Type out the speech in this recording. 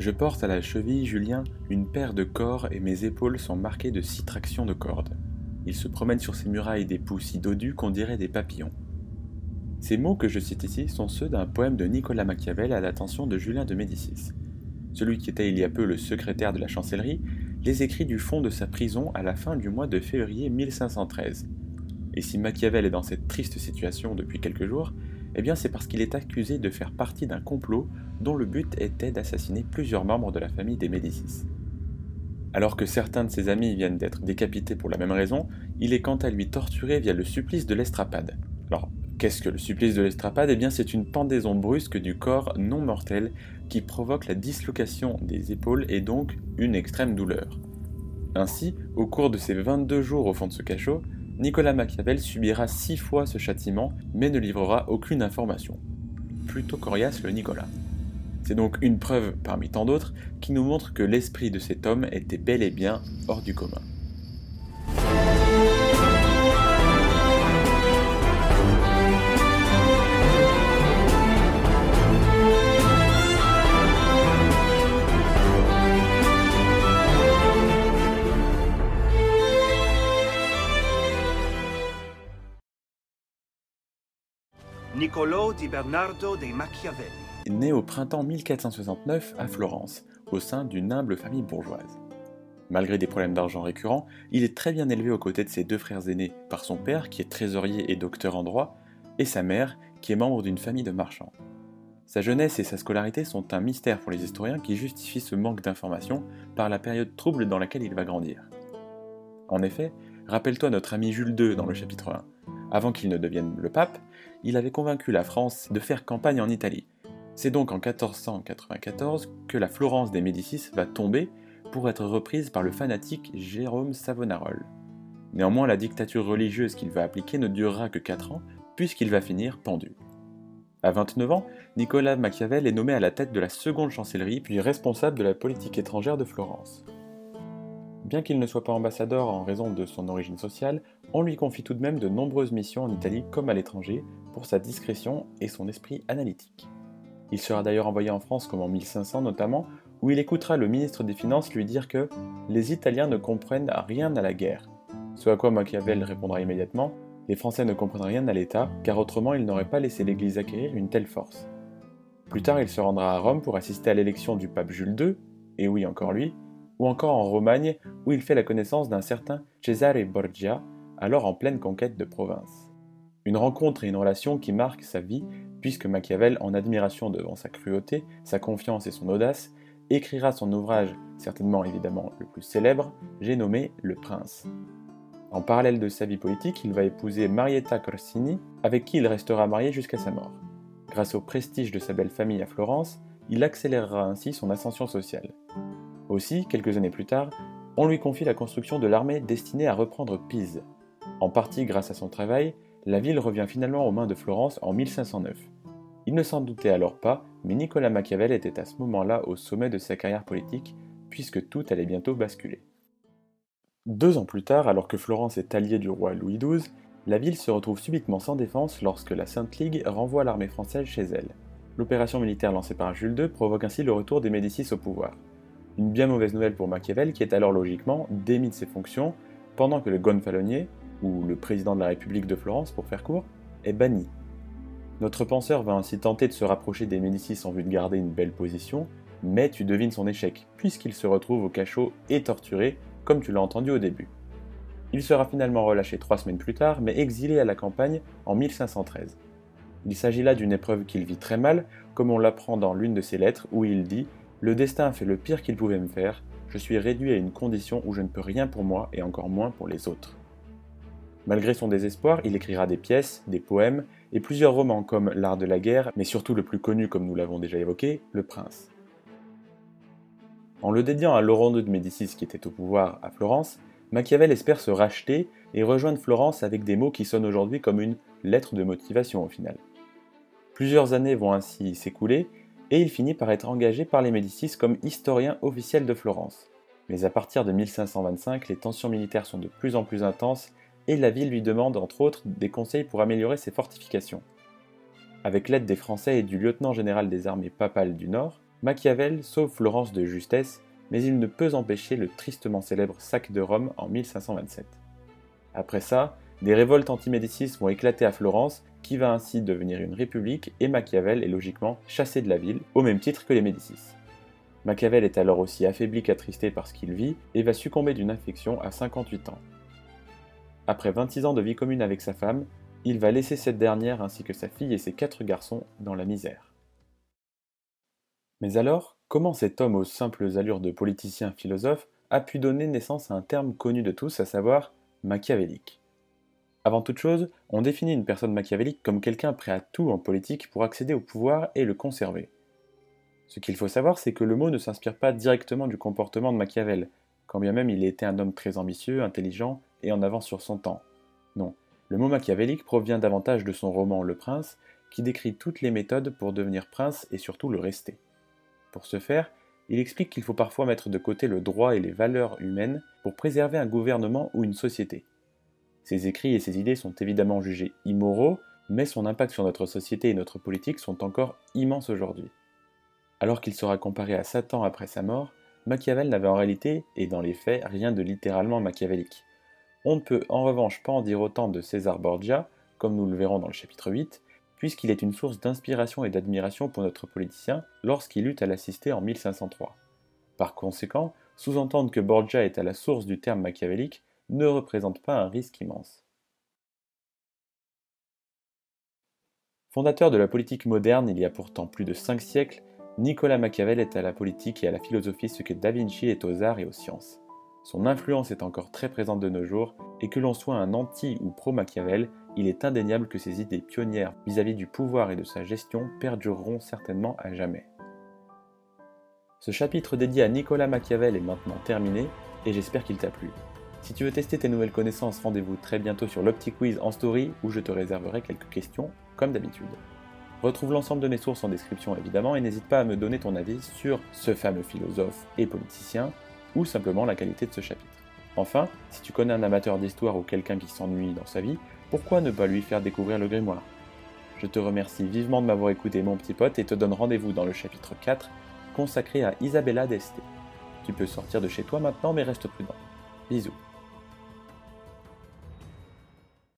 Je porte à la cheville, Julien, une paire de corps et mes épaules sont marquées de six tractions de cordes. Il se promène sur ces murailles des poux si dodus qu'on dirait des papillons. Ces mots que je cite ici sont ceux d'un poème de Nicolas Machiavel à l'attention de Julien de Médicis. Celui qui était il y a peu le secrétaire de la chancellerie les écrit du fond de sa prison à la fin du mois de février 1513. Et si Machiavel est dans cette triste situation depuis quelques jours, eh bien c'est parce qu'il est accusé de faire partie d'un complot dont le but était d'assassiner plusieurs membres de la famille des Médicis. Alors que certains de ses amis viennent d'être décapités pour la même raison, il est quant à lui torturé via le supplice de l'estrapade. Alors, qu'est-ce que le supplice de l'estrapade? Eh bien, c'est une pendaison brusque du corps non mortel qui provoque la dislocation des épaules et donc une extrême douleur. Ainsi, au cours de ses 22 jours au fond de ce cachot, Nicolas Machiavel subira six fois ce châtiment, mais ne livrera aucune information. Plutôt coriace le Nicolas. C'est donc une preuve parmi tant d'autres qui nous montre que l'esprit de cet homme était bel et bien hors du commun. Niccolò di Bernardo dei Machiavelli. Né au printemps 1469 à Florence, au sein d'une humble famille bourgeoise. Malgré des problèmes d'argent récurrents, il est très bien élevé aux côtés de ses deux frères aînés par son père, qui est trésorier et docteur en droit, et sa mère, qui est membre d'une famille de marchands. Sa jeunesse et sa scolarité sont un mystère pour les historiens qui justifient ce manque d'informations par la période trouble dans laquelle il va grandir. En effet, rappelle-toi notre ami Jules II dans le chapitre 1. Avant qu'il ne devienne le pape, il avait convaincu la France de faire campagne en Italie. C'est donc en 1494 que la Florence des Médicis va tomber pour être reprise par le fanatique Jérôme Savonarole. Néanmoins, la dictature religieuse qu'il va appliquer ne durera que 4 ans, puisqu'il va finir pendu. À 29 ans, Nicolas Machiavel est nommé à la tête de la seconde chancellerie, puis responsable de la politique étrangère de Florence. Bien qu'il ne soit pas ambassadeur en raison de son origine sociale, on lui confie tout de même de nombreuses missions en Italie comme à l'étranger pour sa discrétion et son esprit analytique. Il sera d'ailleurs envoyé en France comme en 1500 notamment, où il écoutera le ministre des Finances lui dire que les Italiens ne comprennent rien à la guerre. Ce à quoi Machiavel répondra immédiatement les Français ne comprennent rien à l'État, car autrement ils n'auraient pas laissé l'Église acquérir une telle force. Plus tard, il se rendra à Rome pour assister à l'élection du pape Jules II, et oui encore lui, ou encore en Romagne, où il fait la connaissance d'un certain Cesare Borgia, alors en pleine conquête de province. Une rencontre et une relation qui marquent sa vie, puisque Machiavel, en admiration devant sa cruauté, sa confiance et son audace, écrira son ouvrage, certainement évidemment le plus célèbre, j'ai nommé Le Prince. En parallèle de sa vie politique, il va épouser Marietta Corsini, avec qui il restera marié jusqu'à sa mort. Grâce au prestige de sa belle famille à Florence, il accélérera ainsi son ascension sociale. Aussi, quelques années plus tard, on lui confie la construction de l'armée destinée à reprendre Pise. En partie grâce à son travail, la ville revient finalement aux mains de Florence en 1509. Il ne s'en doutait alors pas, mais Nicolas Machiavel était à ce moment-là au sommet de sa carrière politique, puisque tout allait bientôt basculer. Deux ans plus tard, alors que Florence est alliée du roi Louis XII, la ville se retrouve subitement sans défense lorsque la Sainte Ligue renvoie l'armée française chez elle. L'opération militaire lancée par Jules II provoque ainsi le retour des Médicis au pouvoir. Une bien mauvaise nouvelle pour Machiavel qui est alors logiquement démis de ses fonctions pendant que le gonfalonier, ou le président de la République de Florence pour faire court, est banni. Notre penseur va ainsi tenter de se rapprocher des Médicis en vue de garder une belle position, mais tu devines son échec, puisqu'il se retrouve au cachot et torturé, comme tu l'as entendu au début. Il sera finalement relâché trois semaines plus tard, mais exilé à la campagne en 1513. Il s'agit là d'une épreuve qu'il vit très mal, comme on l'apprend dans l'une de ses lettres, où il dit Le destin fait le pire qu'il pouvait me faire, je suis réduit à une condition où je ne peux rien pour moi et encore moins pour les autres. Malgré son désespoir, il écrira des pièces, des poèmes et plusieurs romans comme L'art de la guerre, mais surtout le plus connu comme nous l'avons déjà évoqué, Le Prince. En le dédiant à Laurent II de Médicis qui était au pouvoir à Florence, Machiavel espère se racheter et rejoindre Florence avec des mots qui sonnent aujourd'hui comme une lettre de motivation au final. Plusieurs années vont ainsi s'écouler et il finit par être engagé par les Médicis comme historien officiel de Florence. Mais à partir de 1525, les tensions militaires sont de plus en plus intenses et la ville lui demande entre autres des conseils pour améliorer ses fortifications. Avec l'aide des Français et du lieutenant général des armées papales du Nord, Machiavel sauve Florence de justesse, mais il ne peut empêcher le tristement célèbre sac de Rome en 1527. Après ça, des révoltes anti-Médicis vont éclater à Florence, qui va ainsi devenir une république, et Machiavel est logiquement chassé de la ville, au même titre que les Médicis. Machiavel est alors aussi affaibli qu'attristé par ce qu'il vit, et va succomber d'une infection à 58 ans. Après 26 ans de vie commune avec sa femme, il va laisser cette dernière ainsi que sa fille et ses quatre garçons dans la misère. Mais alors, comment cet homme aux simples allures de politicien philosophe a pu donner naissance à un terme connu de tous, à savoir machiavélique? Avant toute chose, on définit une personne machiavélique comme quelqu'un prêt à tout en politique pour accéder au pouvoir et le conserver. Ce qu'il faut savoir, c'est que le mot ne s'inspire pas directement du comportement de Machiavel, quand bien même il était un homme très ambitieux, intelligent et en avance sur son temps. Non, le mot machiavélique provient davantage de son roman Le Prince, qui décrit toutes les méthodes pour devenir prince et surtout le rester. Pour ce faire, il explique qu'il faut parfois mettre de côté le droit et les valeurs humaines pour préserver un gouvernement ou une société. Ses écrits et ses idées sont évidemment jugés immoraux, mais son impact sur notre société et notre politique sont encore immenses aujourd'hui. Alors qu'il sera comparé à Satan après sa mort, Machiavel n'avait en réalité, et dans les faits, rien de littéralement machiavélique. On ne peut en revanche pas en dire autant de César Borgia, comme nous le verrons dans le chapitre 8, puisqu'il est une source d'inspiration et d'admiration pour notre politicien lorsqu'il eut à l'assister en 1503. Par conséquent, sous-entendre que Borgia est à la source du terme machiavélique ne représente pas un risque immense. Fondateur de la politique moderne il y a pourtant plus de cinq siècles, Nicolas Machiavel est à la politique et à la philosophie ce que Da Vinci est aux arts et aux sciences. Son influence est encore très présente de nos jours, et que l'on soit un anti ou pro-Machiavel, il est indéniable que ses idées pionnières vis-à-vis du pouvoir et de sa gestion perdureront certainement à jamais. Ce chapitre dédié à Nicolas Machiavel est maintenant terminé, et j'espère qu'il t'a plu. Si tu veux tester tes nouvelles connaissances, rendez-vous très bientôt sur l'OptiQuiz en story où je te réserverai quelques questions, comme d'habitude. Retrouve l'ensemble de mes sources en description évidemment et n'hésite pas à me donner ton avis sur ce fameux philosophe et politicien ou simplement la qualité de ce chapitre. Enfin, si tu connais un amateur d'histoire ou quelqu'un qui s'ennuie dans sa vie, pourquoi ne pas lui faire découvrir le grimoire? Je te remercie vivement de m'avoir écouté mon petit pote et te donne rendez-vous dans le chapitre 4 consacré à Isabella d'Este. Tu peux sortir de chez toi maintenant mais reste prudent. Bisous.